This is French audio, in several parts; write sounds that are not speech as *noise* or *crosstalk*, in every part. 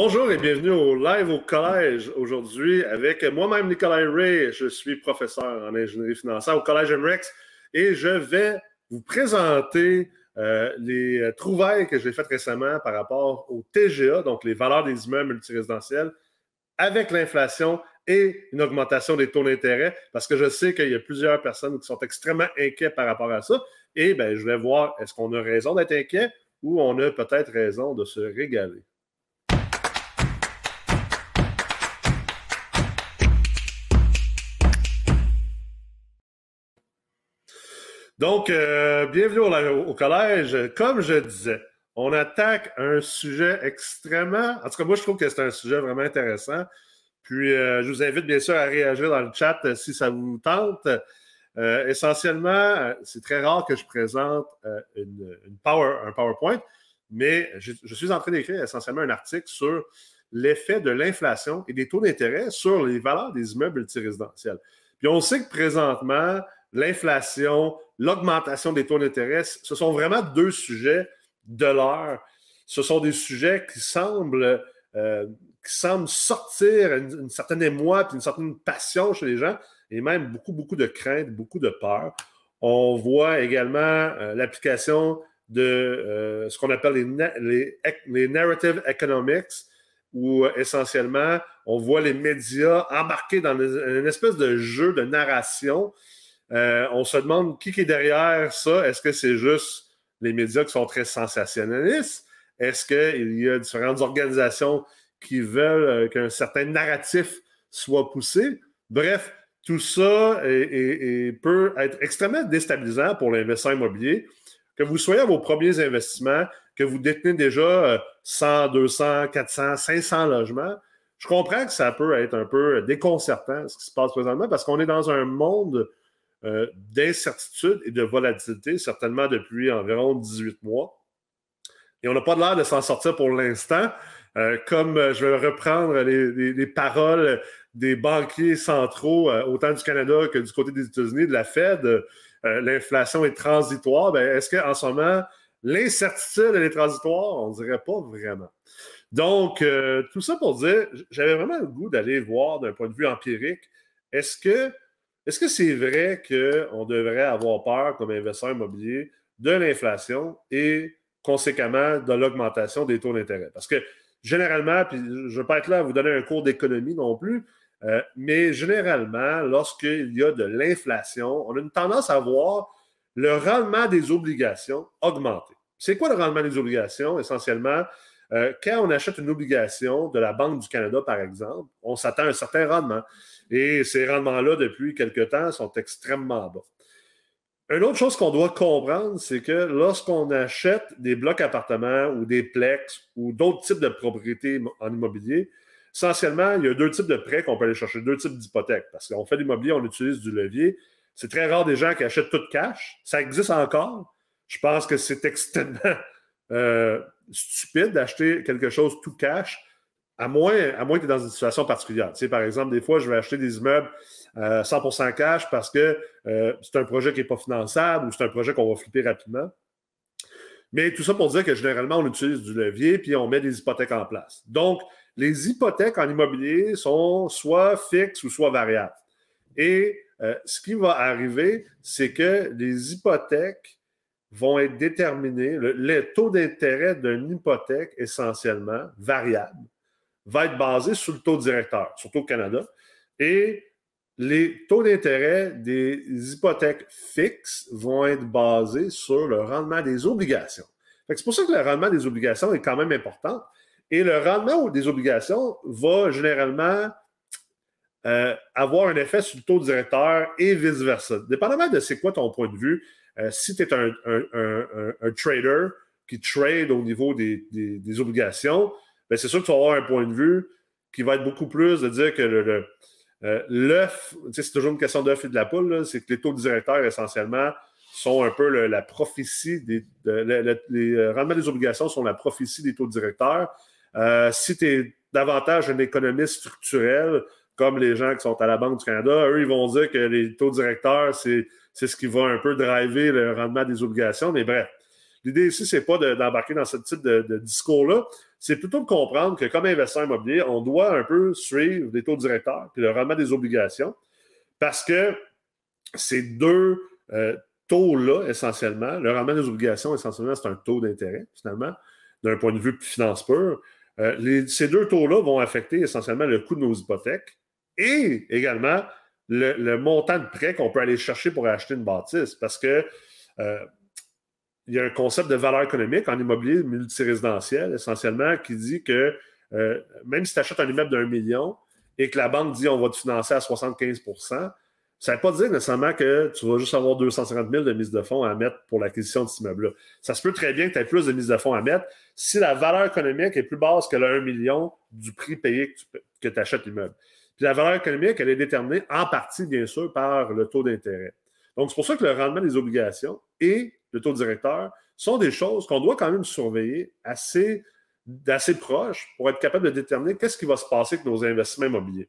Bonjour et bienvenue au live au collège aujourd'hui avec moi-même Nicolas Ray. Je suis professeur en ingénierie financière au collège MREX et je vais vous présenter euh, les trouvailles que j'ai faites récemment par rapport au TGA, donc les valeurs des immeubles multirésidentiels, avec l'inflation et une augmentation des taux d'intérêt, parce que je sais qu'il y a plusieurs personnes qui sont extrêmement inquiets par rapport à ça. Et ben, je vais voir, est-ce qu'on a raison d'être inquiet ou on a peut-être raison de se régaler. Donc, euh, bienvenue au, collège. Comme je disais, on attaque un sujet extrêmement... En tout cas, moi, je trouve que c'est un sujet vraiment intéressant. Puis, euh, je vous invite bien sûr à réagir dans le chat euh, si ça vous tente. essentiellement, c'est très rare que je présente une, un PowerPoint, mais je, je suis en train d'écrire essentiellement un article sur l'effet de l'inflation et des taux d'intérêt sur les valeurs des immeubles multirésidentiels. Puis on sait que présentement, l'inflation, l'augmentation des taux d'intérêt, ce sont vraiment deux sujets de l'heure. Ce sont des sujets qui semblent, euh, qui semblent sortir une, certaine émoi puis une certaine passion chez les gens et même beaucoup, beaucoup de crainte, beaucoup de peur. On voit également euh, l'application de euh, ce qu'on appelle les, les, narrative economics, où essentiellement, on voit les médias embarqués dans une espèce de jeu de narration euh, on se demande qui est derrière ça. Est-ce que c'est juste les médias qui sont très sensationnalistes? Est-ce qu'il y a différentes organisations qui veulent euh, qu'un certain narratif soit poussé? Bref, tout ça peut être extrêmement déstabilisant pour l'investisseur immobilier. Que vous soyez à vos premiers investissements, que vous détenez déjà 100, 200, 400, 500 logements, je comprends que ça peut être un peu déconcertant ce qui se passe présentement parce qu'on est dans un monde euh, d'incertitude et de volatilité, certainement depuis environ 18 mois. Et on n'a pas l'air de s'en sortir pour l'instant. Euh, comme euh, je vais reprendre les, paroles des banquiers centraux, autant du Canada que du côté des États-Unis, de la Fed, l'inflation est transitoire. Ben, est-ce qu'en ce moment, l'incertitude, est transitoire? On ne dirait pas vraiment. Donc, tout ça pour dire, j'avais vraiment le goût d'aller voir d'un point de vue empirique, est-ce que est-ce que c'est vrai qu'on devrait avoir peur comme investisseur immobilier de l'inflation et conséquemment de l'augmentation des taux d'intérêt? Parce que généralement, puis je ne veux pas être là à vous donner un cours d'économie non plus, euh, mais généralement, lorsqu'il y a de l'inflation, on a une tendance à voir le rendement des obligations augmenter. C'est quoi le rendement des obligations? Essentiellement, euh, quand on achète une obligation de la Banque du Canada, par exemple, on s'attend à un certain rendement. Et ces rendements-là, depuis quelque temps, sont extrêmement bas. Une autre chose qu'on doit comprendre, c'est que lorsqu'on achète des blocs appartements ou des plex ou d'autres types de propriétés en immobilier, essentiellement, il y a deux types de prêts qu'on peut aller chercher, deux types d'hypothèques. Parce qu'on fait l'immobilier, on utilise du levier. C'est très rare des gens qui achètent tout cash. Ça existe encore. Je pense que c'est extrêmement *laughs* euh, stupide d'acheter quelque chose tout cash à moins, à moins que tu es dans une situation particulière. Tu sais, par exemple, des fois, je vais acheter des immeubles 100% euh, cash parce que euh, c'est un projet qui n'est pas finançable ou c'est un projet qu'on va flipper rapidement. Mais tout ça pour dire que généralement, on utilise du levier puis on met des hypothèques en place. Donc, les hypothèques en immobilier sont soit fixes ou soit variables. Et euh, ce qui va arriver, c'est que les hypothèques vont être déterminées, le taux d'intérêt d'une hypothèque essentiellement variable va être basé sur le taux directeur, surtout au Canada. Et les taux d'intérêt des hypothèques fixes vont être basés sur le rendement des obligations. C'est pour ça que le rendement des obligations est quand même important. Et le rendement des obligations va généralement euh, avoir un effet sur le taux directeur et vice-versa. Dépendamment de c'est quoi ton point de vue, euh, si tu es un, trader qui trade au niveau des obligations, ben, c'est sûr que tu vas avoir un point de vue qui va être beaucoup plus de dire que le, euh, l'œuf, c'est toujours une question d'œuf et de la poule, c'est que les taux directeurs, essentiellement, sont un peu la prophétie des. les euh, rendements des obligations sont la prophétie des taux directeurs. Si tu es davantage un économiste structurel, comme les gens qui sont à la Banque du Canada, eux, ils vont dire que les taux directeurs, c'est, c'est ce qui va un peu driver le rendement des obligations. Mais bref, l'idée ici, c'est pas d'embarquer dans ce type de discours-là c'est plutôt de comprendre que comme investisseur immobilier, on doit un peu suivre les taux directeurs puis le rendement des obligations parce que ces deux euh, taux-là, essentiellement, le rendement des obligations, essentiellement, c'est un taux d'intérêt, finalement, d'un point de vue finance pure. Euh, ces deux taux-là vont affecter essentiellement le coût de nos hypothèques et également le, montant de prêt qu'on peut aller chercher pour acheter une bâtisse. Parce que euh, il y a un concept de valeur économique en immobilier multirésidentiel, essentiellement, qui dit que euh, même si tu achètes un immeuble d'un million et que la banque dit on va te financer à 75% ça ne veut pas dire nécessairement que tu vas juste avoir 250 000 de mise de fonds à mettre pour l'acquisition de cet immeuble-là. Ça se peut très bien que tu aies plus de mise de fonds à mettre si la valeur économique est plus basse que le 1 million du prix payé que tu achètes l'immeuble. Puis la valeur économique, elle est déterminée en partie, bien sûr, par le taux d'intérêt. Donc, c'est pour ça que le rendement des obligations et le taux directeur sont des choses qu'on doit quand même surveiller assez, d'assez proche pour être capable de déterminer qu'est-ce qui va se passer avec nos investissements immobiliers.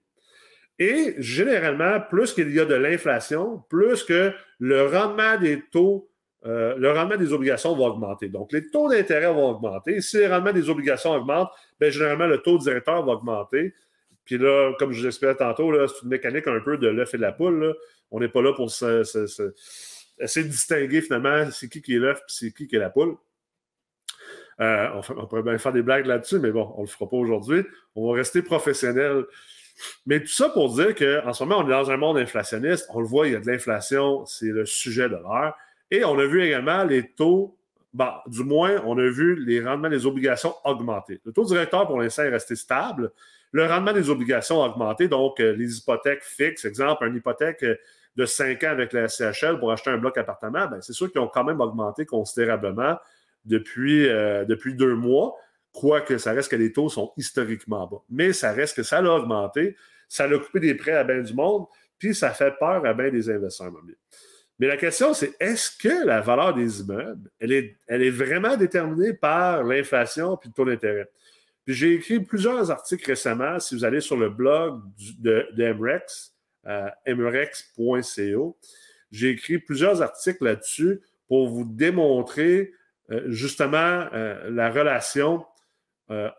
Et généralement, plus qu'il y a de l'inflation, plus que le rendement des taux, euh, le rendement des obligations va augmenter. Donc, les taux d'intérêt vont augmenter. Si le rendement des obligations augmente, bien, généralement, le taux directeur va augmenter. Puis là, comme je l'expliquais tantôt, c'est une mécanique un peu de l'œuf et de la poule. On n'est pas là pour essayer de distinguer finalement c'est qui qui est l'œuf et c'est qui qui est la poule. Euh, on, pourrait bien faire des blagues là-dessus, mais bon, on ne le fera pas aujourd'hui. On va rester professionnel. Mais tout ça pour dire qu'en ce moment, on est dans un monde inflationniste. On le voit, il y a de l'inflation, c'est le sujet de l'heure. Et on a vu également les taux, bah, du moins, on a vu les rendements des obligations augmenter. Le taux directeur, pour l'instant, est resté stable, le rendement des obligations a augmenté, donc euh, les hypothèques fixes, exemple, une hypothèque euh, de 5 ans avec la CHL pour acheter un bloc appartement, ben, c'est sûr qu'ils ont quand même augmenté considérablement depuis, euh, depuis deux mois, quoique ça reste que les taux sont historiquement bas. Mais ça reste que ça a augmenté, ça a coupé des prêts à bien du monde, puis ça fait peur à bien des investisseurs immobiliers. Mais la question, c'est est-ce que la valeur des immeubles, elle est, elle est vraiment déterminée par l'inflation puis le taux d'intérêt? J'ai écrit plusieurs articles récemment. Si vous allez sur le blog de, MREX, euh, mrex.co, j'ai écrit plusieurs articles là-dessus pour vous démontrer euh, justement euh, la relation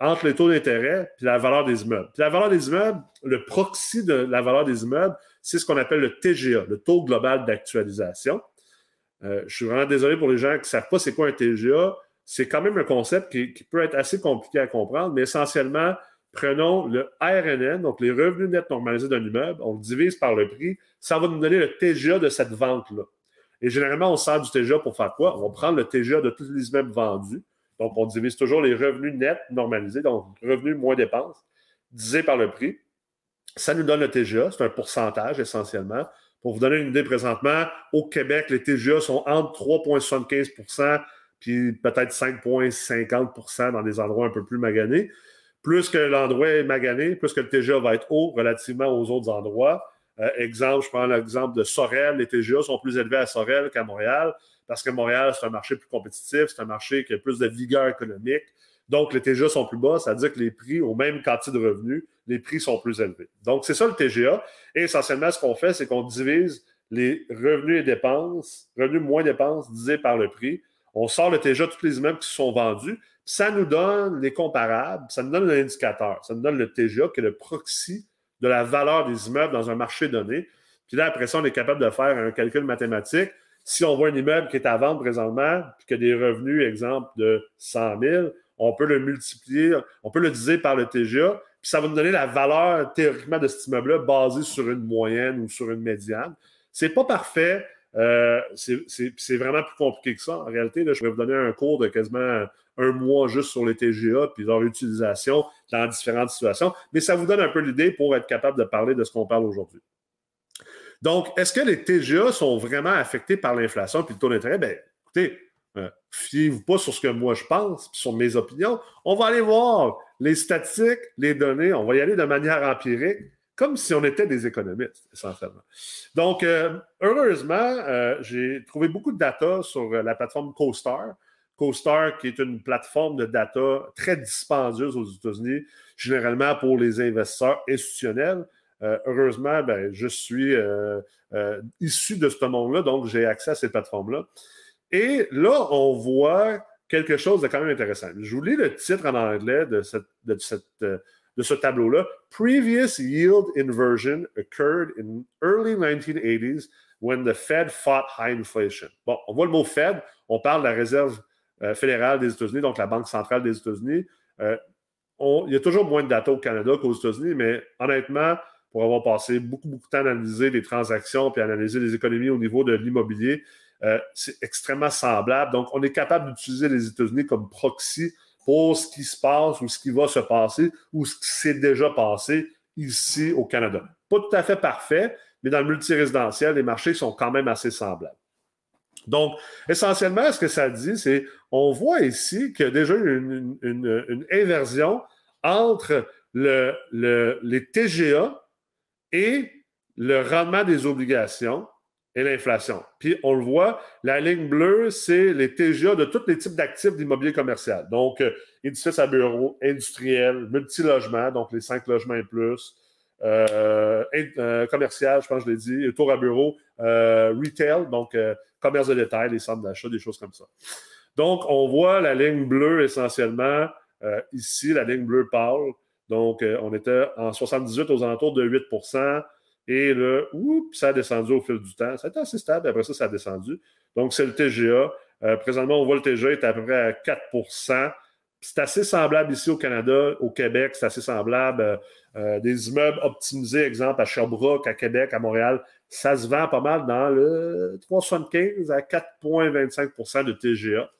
entre les taux d'intérêt et la valeur des immeubles. la valeur des immeubles, le proxy de la valeur des immeubles, c'est ce qu'on appelle le TGA, le taux global d'actualisation. je suis vraiment désolé pour les gens qui ne savent pas c'est quoi un TGA c'est quand même un concept qui, peut être assez compliqué à comprendre, mais essentiellement, prenons le RNN, donc les revenus nets normalisés d'un immeuble, on le divise par le prix, ça va nous donner le TGA de cette vente-là. Et généralement, on sert du TGA pour faire quoi? On va prendre le TGA de tous les immeubles vendus. Donc, on divise toujours les revenus nets normalisés, donc revenus moins dépenses, divisé par le prix. Ça nous donne le TGA, c'est un pourcentage essentiellement. Pour vous donner une idée présentement, au Québec, les TGA sont entre 3,75 puis peut-être 5,50% dans des endroits un peu plus maganés. Plus que l'endroit est magané, plus que le TGA va être haut relativement aux autres endroits. Euh, exemple, je prends l'exemple de Sorel. Les TGA sont plus élevés à Sorel qu'à Montréal parce que Montréal, c'est un marché plus compétitif, c'est un marché qui a plus de vigueur économique. Donc, les TGA sont plus bas, ça veut dire que les prix, au même quantité de revenus, les prix sont plus élevés. Donc, c'est ça le TGA. Et essentiellement, ce qu'on fait, c'est qu'on divise les revenus et dépenses, revenus moins dépenses divisés par le prix on sort le TGA tous les immeubles qui sont vendus, ça nous donne les comparables, ça nous donne un indicateur, ça nous donne le TGA qui est le proxy de la valeur des immeubles dans un marché donné. Puis là, après ça, on est capable de faire un calcul mathématique. Si on voit un immeuble qui est à vendre présentement, puis qui a des revenus, exemple, de 100 000, on peut le multiplier, on peut le diviser par le TGA, puis ça va nous donner la valeur théoriquement de cet immeuble-là basée sur une moyenne ou sur une médiane. C'est pas parfait. Euh, c'est vraiment plus compliqué que ça. En réalité, je vais vous donner un cours de quasiment un mois juste sur les TGA puis leur utilisation dans différentes situations, mais ça vous donne un peu l'idée pour être capable de parler de ce qu'on parle aujourd'hui. Donc, est-ce que les TGA sont vraiment affectés par l'inflation puis le taux d'intérêt? Bien, écoutez, euh, fiez-vous pas sur ce que moi je pense, sur mes opinions. On va aller voir les statistiques, les données, on va y aller de manière empirique comme si on était des économistes, essentiellement. Donc, euh, heureusement, euh, j'ai trouvé beaucoup de data sur euh, la plateforme CoStar. CoStar, qui est une plateforme de data très dispendieuse aux États-Unis, généralement pour les investisseurs institutionnels. heureusement, ben, je suis issu de ce monde-là, donc j'ai accès à cette plateforme-là. Et là, on voit quelque chose de quand même intéressant. Je vous lis le titre en anglais de, cette, de ce tableau-là. Previous yield inversion occurred in early 1980s when the Fed fought high inflation. Bon, on voit le mot Fed, on parle de la Réserve euh, fédérale des États-Unis, donc la Banque centrale des États-Unis. Euh, il y a toujours moins de data au Canada qu'aux États-Unis, mais honnêtement, pour avoir passé beaucoup, beaucoup de temps à analyser les transactions puis analyser les économies au niveau de l'immobilier, euh, c'est extrêmement semblable. Donc, on est capable d'utiliser les États-Unis comme proxy pour ce qui se passe ou ce qui va se passer ou ce qui s'est déjà passé ici au Canada. Pas tout à fait parfait, mais dans le multirésidentiel, les marchés sont quand même assez semblables. Donc, essentiellement, ce que ça dit, c'est on voit ici qu'il y a déjà une, une, inversion entre le, les TGA et le rendement des obligations et l'inflation. Puis on le voit, la ligne bleue, c'est les TGA de tous les types d'actifs d'immobilier commercial. Donc, euh, édifices à bureaux, industriels, multilogement, donc les cinq logements et plus, euh, euh, commercial, je pense que je l'ai dit, tour à bureau, retail, donc commerce de détail, les centres d'achat, des choses comme ça. Donc, on voit la ligne bleue essentiellement ici, la ligne bleue pâle. Donc, on était en 78 aux alentours de 8 et là, oups, ça a descendu au fil du temps. Ça a été assez stable. Après ça, ça a descendu. Donc, c'est le TGA. Euh, présentement, on voit le TGA est à peu près à 4% c'est assez semblable ici au Canada, au Québec, c'est assez semblable. Euh, euh, des immeubles optimisés, exemple à Sherbrooke, à Québec, à Montréal, ça se vend pas mal dans le 3,75 à 4,25% de TGA.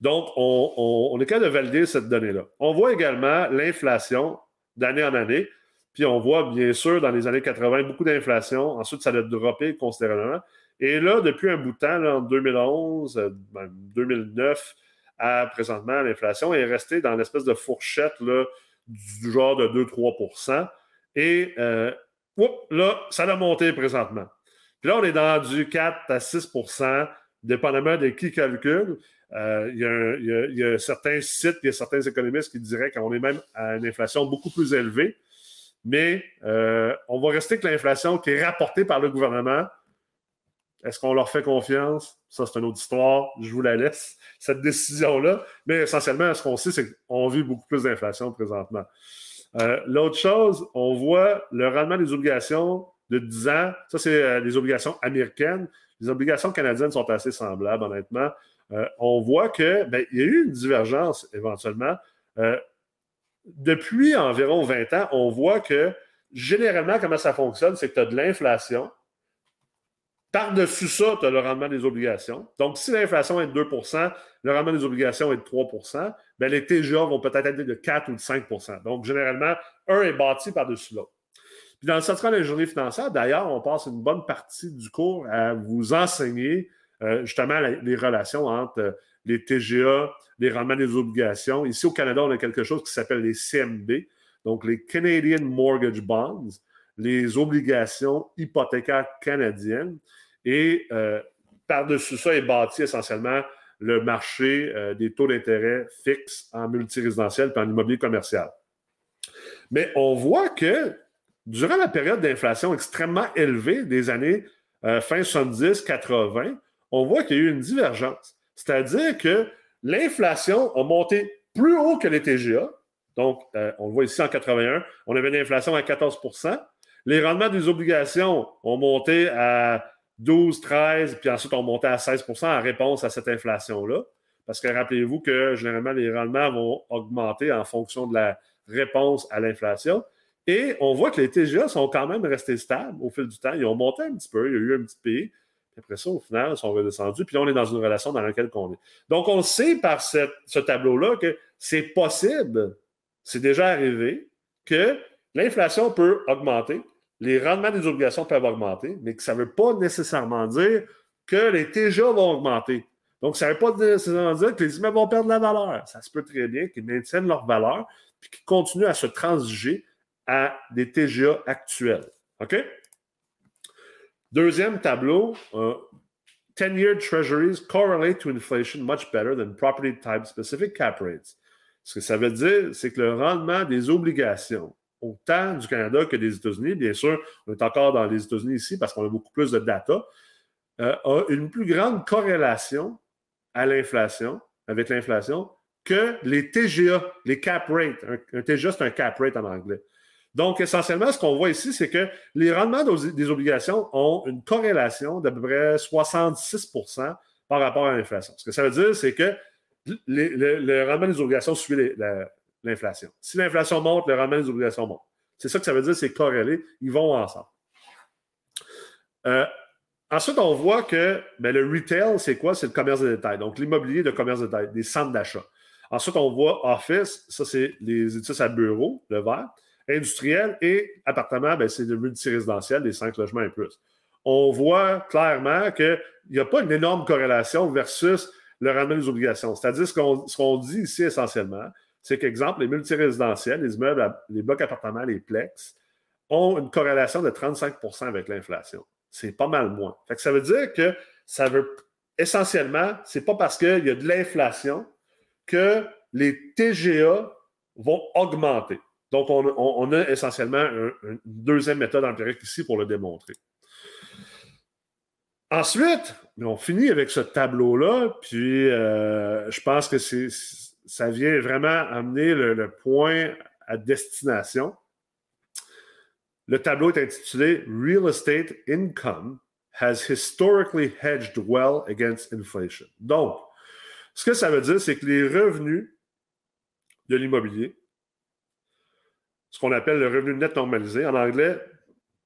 Donc, on, on est capable de valider cette donnée-là. On voit également l'inflation d'année en année. Puis on voit bien sûr dans les années 80 beaucoup d'inflation. Ensuite, ça a droppé considérablement. Et là, depuis un bout de temps, en 2011, 2009 euh, à présentement, l'inflation est restée dans l'espèce de fourchette là, du genre de 2-3% Et euh, là, ça a monté présentement. Puis là, on est dans du 4 à 6% dépendamment de qui calcule. Euh, il, y a, certains sites, il y a certains économistes qui diraient qu'on est même à une inflation beaucoup plus élevée mais euh, on va rester avec l'inflation qui est rapportée par le gouvernement. Est-ce qu'on leur fait confiance? Ça, c'est une autre histoire. Je vous la laisse, cette décision-là. Mais essentiellement, ce qu'on sait, c'est qu'on vit beaucoup plus d'inflation présentement. Euh, l'autre chose, on voit le rendement des obligations de 10 ans. Ça, c'est euh, les obligations américaines. Les obligations canadiennes sont assez semblables, honnêtement. on voit qu'il ben, y a eu une divergence éventuellement depuis environ 20 ans, on voit que généralement, comment ça fonctionne, c'est que tu as de l'inflation. Par-dessus ça, tu as le rendement des obligations. Donc, si l'inflation est de 2% le rendement des obligations est de 3% bien, les TGA vont peut-être être de 4 ou de 5% Donc, généralement, un est bâti par-dessus l'autre. Puis dans le central journée financière, d'ailleurs, on passe une bonne partie du cours à vous enseigner euh, justement les relations entre les TGA, les rendements des obligations. Ici au Canada, on a quelque chose qui s'appelle les CMB, donc les Canadian Mortgage Bonds, les obligations hypothécaires canadiennes. Et euh, par-dessus ça est bâti essentiellement le marché euh, des taux d'intérêt fixes en multirésidentiel et en immobilier commercial. Mais on voit que durant la période d'inflation extrêmement élevée des années euh, fin 70-80, on voit qu'il y a eu une divergence. C'est-à-dire que l'inflation a monté plus haut que les TGA. Donc, euh, on le voit ici en 81, on avait une inflation à 14% Les rendements des obligations ont monté à 12, 13, puis ensuite ont monté à 16% en réponse à cette inflation-là. Parce que rappelez-vous que généralement, les rendements vont augmenter en fonction de la réponse à l'inflation. Et on voit que les TGA sont quand même restés stables au fil du temps. Ils ont monté un petit peu, il y a eu un petit après ça, au final, ils sont redescendus. Puis là, on est dans une relation dans laquelle on est. Donc, on sait par ce tableau-là que c'est possible, c'est déjà arrivé, que l'inflation peut augmenter, les rendements des obligations peuvent augmenter, mais que ça ne veut pas nécessairement dire que les TGA vont augmenter. Donc, ça ne veut pas nécessairement dire que les immeubles vont perdre la valeur. Ça se peut très bien qu'ils maintiennent leur valeur puis qu'ils continuent à se transiger à des TGA actuels. OK? Deuxième tableau, 10-year treasuries correlate to inflation much better than property type specific cap rates. Ce que ça veut dire, c'est que le rendement des obligations, autant du Canada que des États-Unis, bien sûr, on est encore dans les États-Unis ici parce qu'on a beaucoup plus de data, euh, a une plus grande corrélation à l'inflation avec l'inflation que les TGA, les cap rates. Un, TGA, c'est un cap rate en anglais. Donc, essentiellement, ce qu'on voit ici, c'est que les rendements des obligations ont une corrélation d'à peu près 66% par rapport à l'inflation. Ce que ça veut dire, c'est que le, rendement des obligations suit l'inflation. Si l'inflation monte, le rendement des obligations monte. C'est ça que ça veut dire, c'est corrélé. Ils vont ensemble. Euh, ensuite, on voit que ben, le retail, c'est quoi? C'est le commerce de détail. Donc, l'immobilier de commerce de détail, des centres d'achat. Ensuite, on voit office, ça, c'est les édifices à bureau, le vert. Industriel et appartement, ben, c'est le multirésidentiel, les cinq logements et plus. On voit clairement qu'il n'y a pas une énorme corrélation versus le rendement des obligations. C'est-à-dire, ce qu'on dit ici essentiellement, c'est qu'exemple, les multirésidentiels, les immeubles, les blocs appartements, les plex, ont une corrélation de 35% avec l'inflation. C'est pas mal moins. ça veut dire que ça veut essentiellement, c'est pas parce qu'il y a de l'inflation que les TGA vont augmenter. Donc, on, a essentiellement une deuxième méthode empirique ici pour le démontrer. Ensuite, on finit avec ce tableau-là, puis euh, je pense que ça vient vraiment amener le, point à destination. Le tableau est intitulé Real Estate Income has historically hedged well against inflation. Donc, ce que ça veut dire, c'est que les revenus de l'immobilier, ce qu'on appelle le revenu net normalisé, en anglais,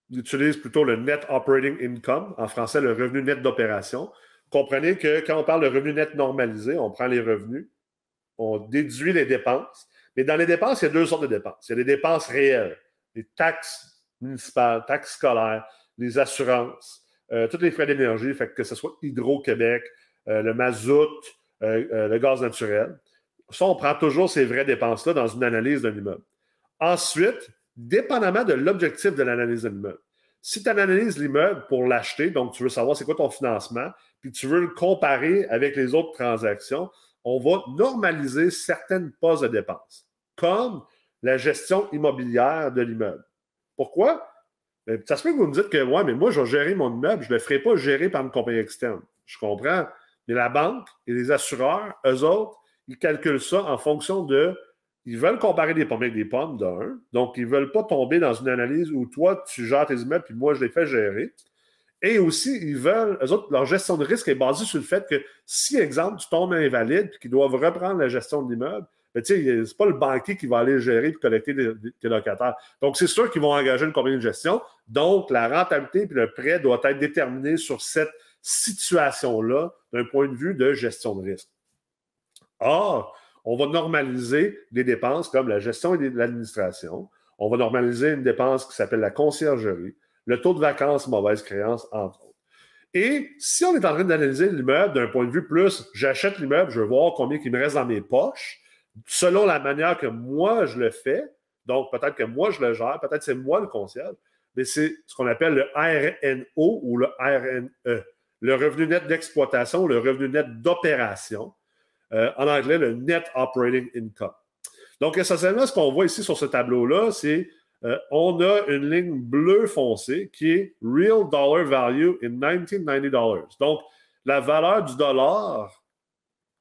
ils utilisent plutôt le net operating income, en français, le revenu net d'opération. Comprenez que quand on parle de revenu net normalisé, on prend les revenus, on déduit les dépenses, mais dans les dépenses, il y a deux sortes de dépenses. Il y a des dépenses réelles, les taxes municipales, taxes scolaires, les assurances, euh, tous les frais d'énergie, que ce soit Hydro-Québec, euh, le mazout, euh, le gaz naturel. Ça, on prend toujours ces vraies dépenses-là dans une analyse d'un immeuble. Ensuite, dépendamment de l'objectif de l'analyse de l'immeuble, si tu analyses l'immeuble pour l'acheter, donc tu veux savoir c'est quoi ton financement, puis tu veux le comparer avec les autres transactions, on va normaliser certaines postes de dépenses, comme la gestion immobilière de l'immeuble. Pourquoi? Ben, ça se peut que vous me dites que, ouais, mais moi, je vais gérer mon immeuble, je ne le ferai pas gérer par une compagnie externe. Je comprends. Mais la banque et les assureurs, eux autres, ils calculent ça en fonction de. Ils veulent comparer des pommes avec des pommes, d'un. Donc, ils ne veulent pas tomber dans une analyse où toi, tu gères tes immeubles, puis moi, je les fais gérer. Et aussi, ils veulent, eux autres, leur gestion de risque est basée sur le fait que si, exemple, tu tombes invalide puis qu'ils doivent reprendre la gestion de l'immeuble, ben, ce n'est pas le banquier qui va aller gérer et collecter tes locataires. Donc, c'est sûr qu'ils vont engager une compagnie de gestion. Donc, la rentabilité et le prêt doit être déterminé sur cette situation-là d'un point de vue de gestion de risque. Or, on va normaliser des dépenses comme la gestion et l'administration. On va normaliser une dépense qui s'appelle la conciergerie, le taux de vacances, mauvaise créance, entre autres. Et si on est en train d'analyser l'immeuble d'un point de vue plus, j'achète l'immeuble, je veux voir combien il me reste dans mes poches, selon la manière que moi je le fais, donc peut-être que moi je le gère, peut-être c'est moi le concierge, mais c'est ce qu'on appelle le RNO ou le RNE le revenu net d'exploitation, le revenu net d'opération. Euh, en anglais, le Net Operating Income. Donc, essentiellement, ce qu'on voit ici sur ce tableau-là, c'est euh, on a une ligne bleue foncée qui est Real Dollar Value in 1990 Donc, la valeur du dollar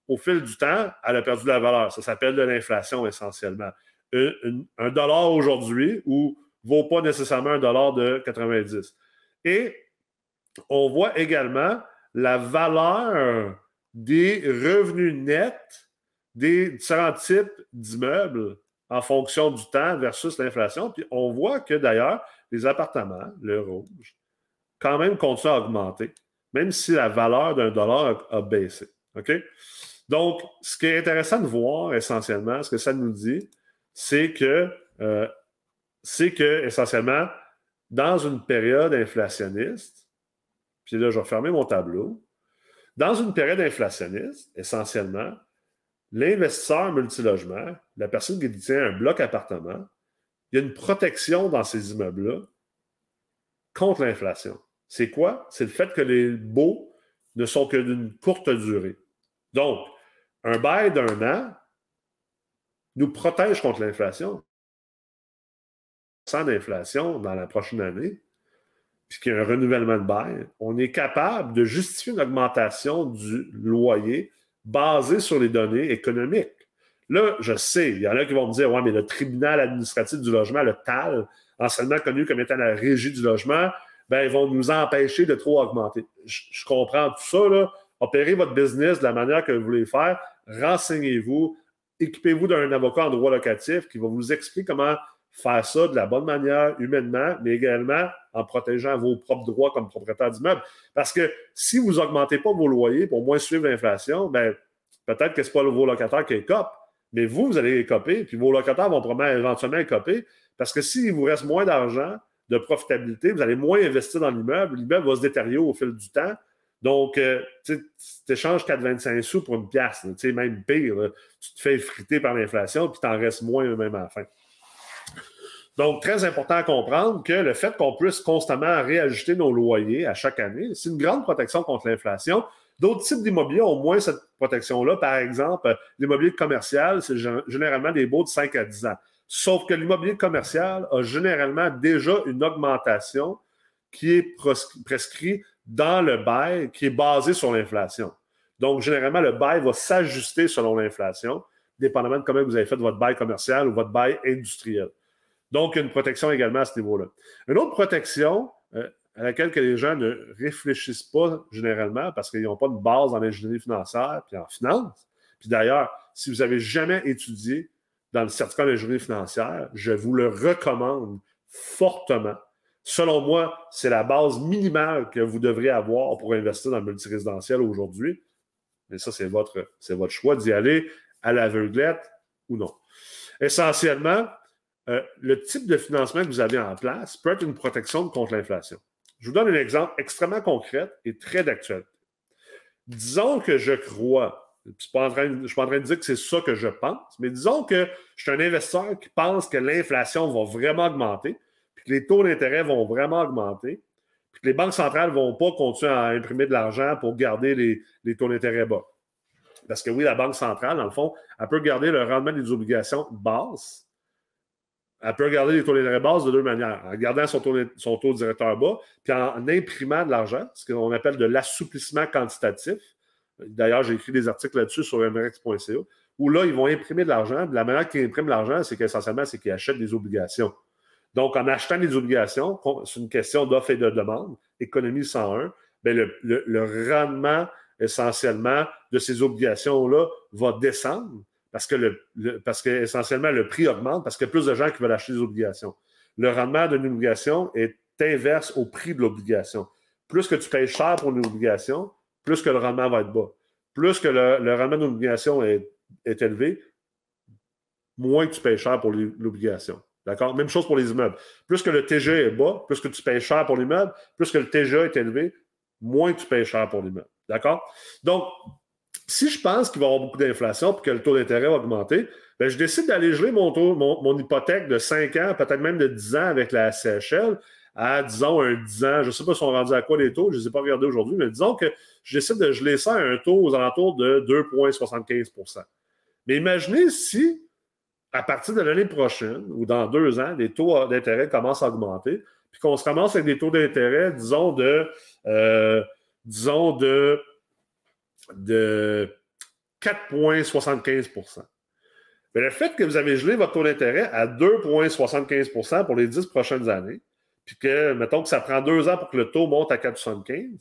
au fil du temps, elle a perdu la valeur. Ça s'appelle de l'inflation essentiellement. Un, dollar aujourd'hui ou vaut pas nécessairement un dollar de 90. Et on voit également la valeur des revenus nets des différents types d'immeubles en fonction du temps versus l'inflation. Puis on voit que d'ailleurs, les appartements, le rouge, quand même continuent à augmenter, même si la valeur d'un dollar a, baissé. OK? Donc, ce qui est intéressant de voir essentiellement, ce que ça nous dit, c'est que, euh, c'est que essentiellement, dans une période inflationniste, puis là, je vais fermer mon tableau. Dans une période inflationniste, essentiellement, l'investisseur multilogement, la personne qui détient un bloc appartement, il y a une protection dans ces immeubles-là contre l'inflation. C'est quoi? C'est le fait que les baux ne sont que d'une courte durée. Donc, un bail d'un an nous protège contre l'inflation. Sans d'inflation dans la prochaine année, puis qu'il y a un renouvellement de bail, on est capable de justifier une augmentation du loyer basé sur les données économiques. Là, je sais, il y en a qui vont me dire, ouais, mais le tribunal administratif du logement, le TAL, anciennement connu comme étant la régie du logement, ben, ils vont nous empêcher de trop augmenter. Je, comprends tout ça, là. Opérez votre business de la manière que vous voulez faire. Renseignez-vous. Équipez-vous d'un avocat en droit locatif qui va vous expliquer comment faire ça de la bonne manière, humainement, mais également en protégeant vos propres droits comme propriétaire d'immeuble. Parce que si vous n'augmentez pas vos loyers pour moins suivre l'inflation, ben, peut-être que ce n'est pas vos locataires qui écopent, mais vous, vous allez écoper, puis vos locataires vont probablement éventuellement écoper. Parce que s'il vous reste moins d'argent, de profitabilité, vous allez moins investir dans l'immeuble, l'immeuble va se détériorer au fil du temps. Donc, euh, tu échanges 4,25 sous pour une pièce, même pire. tu te fais friter par l'inflation, puis tu en restes moins même à la fin. Donc, très important à comprendre que le fait qu'on puisse constamment réajuster nos loyers à chaque année, c'est une grande protection contre l'inflation. D'autres types d'immobilier ont moins cette protection-là. Par exemple, l'immobilier commercial, c'est généralement des baux de 5 à 10 ans. Sauf que l'immobilier commercial a généralement déjà une augmentation qui est prescrite dans le bail qui est basé sur l'inflation. Donc, généralement, le bail va s'ajuster selon l'inflation, dépendamment de comment vous avez fait votre bail commercial ou votre bail industriel. Donc, une protection également à ce niveau-là. Une autre protection euh, à laquelle les gens ne réfléchissent pas généralement parce qu'ils n'ont pas de base en ingénierie financière puis en finance. Puis d'ailleurs, si vous n'avez jamais étudié dans le certificat d'ingénierie financière, je vous le recommande fortement. Selon moi, c'est la base minimale que vous devrez avoir pour investir dans le multirésidentiel aujourd'hui. Mais ça, c'est votre, c'est votre choix d'y aller à l'aveuglette ou non. Essentiellement, euh, le type de financement que vous avez en place peut être une protection contre l'inflation. Je vous donne un exemple extrêmement concret et très d'actualité. Disons que je crois je ne suis pas en train de dire que c'est ça que je pense, mais disons que je suis un investisseur qui pense que l'inflation va vraiment augmenter, puis que les taux d'intérêt vont vraiment augmenter, puis que les banques centrales ne vont pas continuer à imprimer de l'argent pour garder les, taux d'intérêt bas. Parce que oui, la Banque centrale, dans le fond, elle peut garder le rendement des obligations basses. Elle peut garder les taux d'intérêt basses de deux manières. En gardant son taux, directeur bas, puis en imprimant de l'argent, ce qu'on appelle de l'assouplissement quantitatif. D'ailleurs, j'ai écrit des articles là-dessus sur mrex.ca, où là, ils vont imprimer de l'argent. La manière qu'ils impriment l'argent, c'est qu'essentiellement, c'est qu'ils achètent des obligations. Donc, en achetant des obligations, c'est une question d'offre et de demande, économie 101, bien le, le, rendement essentiellement de ces obligations-là va descendre parce que, le, parce que essentiellement le prix augmente parce qu'il y a plus de gens qui veulent acheter des obligations. Le rendement d'une obligation est inverse au prix de l'obligation. Plus que tu payes cher pour une obligation, plus que le rendement va être bas. Plus que le, rendement d'obligation est, est élevé, moins que tu payes cher pour l'obligation. D'accord? Même chose pour les immeubles. Plus que le TGA est bas, plus que tu payes cher pour l'immeuble, plus que le TGA est élevé, moins que tu payes cher pour l'immeuble. D'accord? Donc, si je pense qu'il va y avoir beaucoup d'inflation et que le taux d'intérêt va augmenter, ben, je décide d'aller geler mon, taux, mon, hypothèque de 5 ans, peut-être même de 10 ans avec la CHL à, disons, un 10 ans. Je ne sais pas si on rendus à quoi les taux, je ne les ai pas regardés aujourd'hui, mais disons que je décide de geler ça à un taux aux alentours de 2,75% Mais imaginez si, à partir de l'année prochaine ou dans deux ans, les taux d'intérêt commencent à augmenter, puis qu'on se ramasse avec des taux d'intérêt, disons, de, euh, disons, de, de 4,75 mais le fait que vous avez gelé votre taux d'intérêt à 2,75% pour les 10 prochaines années, puis que, mettons que ça prend deux ans pour que le taux monte à 4,75,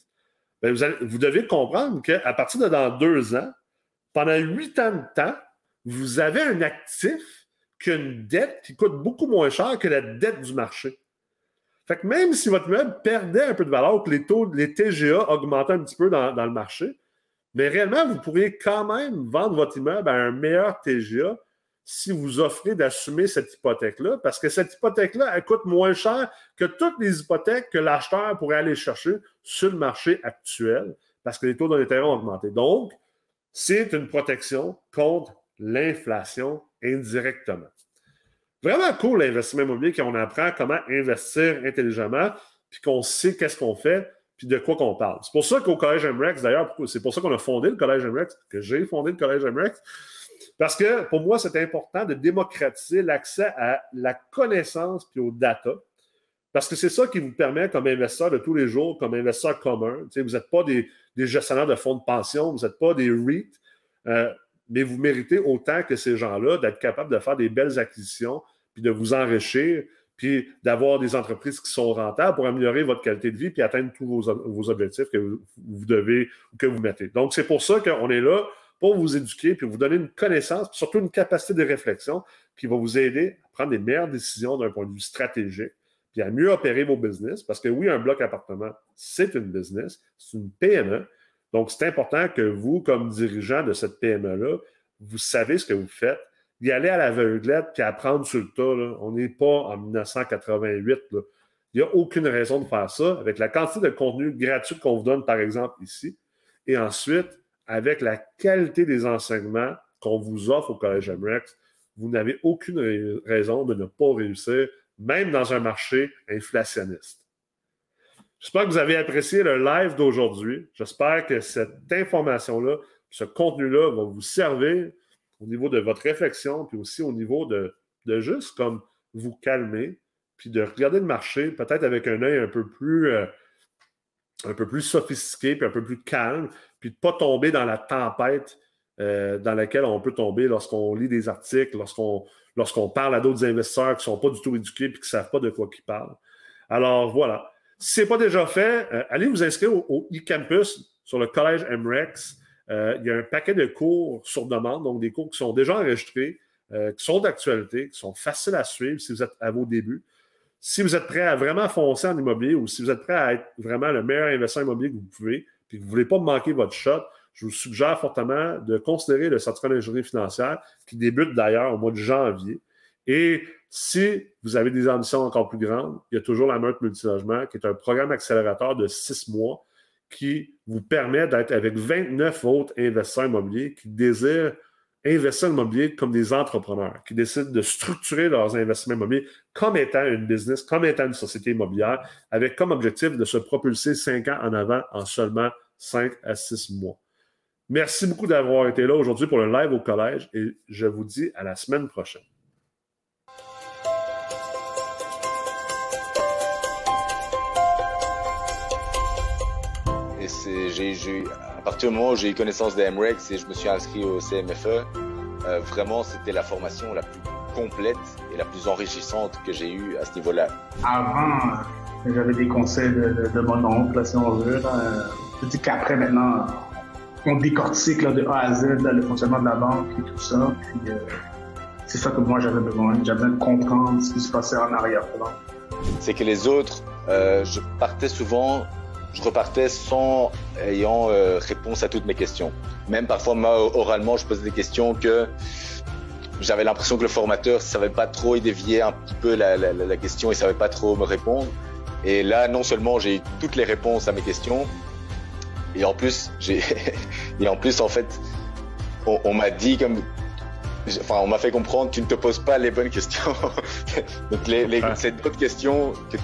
bien vous, vous, devez comprendre qu'à partir de dans deux ans, pendant huit ans de temps, vous avez un actif qui a une dette qui coûte beaucoup moins cher que la dette du marché. Fait que même si votre meuble perdait un peu de valeur, que les taux, les TGA augmentaient un petit peu dans le marché, mais réellement, vous pourriez quand même vendre votre immeuble à un meilleur TGA si vous offrez d'assumer cette hypothèque-là, parce que cette hypothèque-là, elle coûte moins cher que toutes les hypothèques que l'acheteur pourrait aller chercher sur le marché actuel, parce que les taux d'intérêt ont augmenté. Donc, c'est une protection contre l'inflation indirectement. Vraiment cool l'investissement immobilier qu'on apprend comment investir intelligemment, puis qu'on sait qu'est-ce qu'on fait, puis de quoi qu'on parle. C'est pour ça qu'au Collège MREX, d'ailleurs, c'est pour ça qu'on a fondé le Collège MREX, que j'ai fondé le Collège MREX, parce que pour moi, c'est important de démocratiser l'accès à la connaissance puis aux data. Parce que c'est ça qui vous permet, comme investisseur de tous les jours, comme investisseur commun, vous n'êtes pas des, gestionnaires de fonds de pension, vous n'êtes pas des REIT, euh, mais vous méritez autant que ces gens-là d'être capables de faire des belles acquisitions, puis de vous enrichir, puis d'avoir des entreprises qui sont rentables pour améliorer votre qualité de vie, puis atteindre tous vos, objectifs que vous, devez, que vous mettez. Donc, c'est pour ça qu'on est là pour vous éduquer, puis vous donner une connaissance, puis surtout une capacité de réflexion qui va vous aider à prendre des meilleures décisions d'un point de vue stratégique, puis à mieux opérer vos business. Parce que oui, un bloc appartement, c'est une business, c'est une PME. Donc, c'est important que vous, comme dirigeant de cette PME-là, vous savez ce que vous faites, d'y aller à l'aveuglette puis apprendre sur le tas. On n'est pas en 1988. Il n'y a aucune raison de faire ça avec la quantité de contenu gratuit qu'on vous donne, par exemple, ici. Et ensuite, avec la qualité des enseignements qu'on vous offre au Collège MREX, vous n'avez aucune raison de ne pas réussir, même dans un marché inflationniste. J'espère que vous avez apprécié le live d'aujourd'hui. J'espère que cette information-là, ce contenu-là va vous servir au niveau de votre réflexion, puis aussi au niveau de, juste comme vous calmer, puis de regarder le marché peut-être avec un œil un peu plus euh, un peu plus sophistiqué, puis un peu plus calme, puis de ne pas tomber dans la tempête euh, dans laquelle on peut tomber lorsqu'on lit des articles, lorsqu'on parle à d'autres investisseurs qui ne sont pas du tout éduqués et qui ne savent pas de quoi ils parlent. Alors voilà. Si ce n'est pas déjà fait, euh, allez vous inscrire au, e-campus sur le collège MREX. Euh, il y a un paquet de cours sur demande, donc des cours qui sont déjà enregistrés, qui sont d'actualité, qui sont faciles à suivre si vous êtes à vos débuts si vous êtes prêt à vraiment foncer en immobilier ou si vous êtes prêt à être vraiment le meilleur investisseur immobilier que vous pouvez, puis que vous ne voulez pas manquer votre shot, je vous suggère fortement de considérer le certificat d'ingénierie financière qui débute d'ailleurs au mois de janvier. Et si vous avez des ambitions encore plus grandes, il y a toujours la Meurtre Multilogement, qui est un programme accélérateur de six mois qui vous permet d'être avec 29 autres investisseurs immobiliers qui désirent investir en immobilier comme des entrepreneurs qui décident de structurer leurs investissements immobiliers comme étant une business, comme étant une société immobilière, avec comme objectif de se propulser cinq ans en avant en seulement cinq à six mois. Merci beaucoup d'avoir été là aujourd'hui pour le live au collège et je vous dis à la semaine prochaine. Et j'ai partir du moment où j'ai eu connaissance des MREX et je me suis inscrit au CMFE, euh, vraiment, c'était la formation la plus complète et la plus enrichissante que j'ai eue à ce niveau-là. Avant, euh, j'avais des conseils de, de, mon oncle, si on veut. Je dis qu'après, maintenant, on décortique là, de A à Z le fonctionnement de la banque et tout ça. Puis, euh, c'est ça que moi, j'avais besoin. J'avais besoin de comprendre ce qui se passait en arrière-plan. C'est que les autres, euh, je partais souvent je repartais sans ayant euh, réponse à toutes mes questions. Même parfois, moi, oralement, je posais des questions que j'avais l'impression que le formateur savait pas trop, il déviait un petit peu la, la, la question, il savait pas trop me répondre. Et là, non seulement j'ai eu toutes les réponses à mes questions, et en plus, j'ai, *laughs* et en plus, en fait, on, on m'a dit comme, enfin, on m'a fait comprendre, tu ne te poses pas les bonnes questions. *laughs* Donc, les, les, d'autres questions que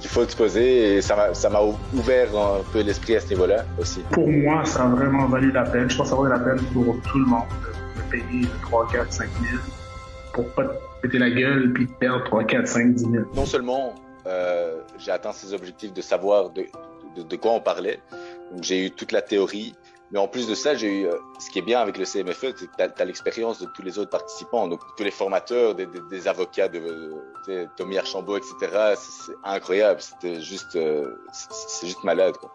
qu'il faut se poser et ça m'a ouvert un peu l'esprit à ce niveau-là aussi. Pour moi, ça a vraiment valu la peine. Je pense que ça vaut la peine pour tout le monde de, payer 3, 4, 5 000 pour pas te péter la gueule puis perdre 3, 4, 5, 10 000. Non seulement euh, j'ai atteint ces objectifs de savoir de, de, de quoi on parlait, j'ai eu toute la théorie, mais en plus de ça, j'ai eu, euh, ce qui est bien avec le CMFE, c'est que tu l'expérience de tous les autres participants, donc tous les formateurs, des, avocats, de, de Tommy Archambault, etc. C'est incroyable, c'était juste, euh, c'est juste malade. Quoi.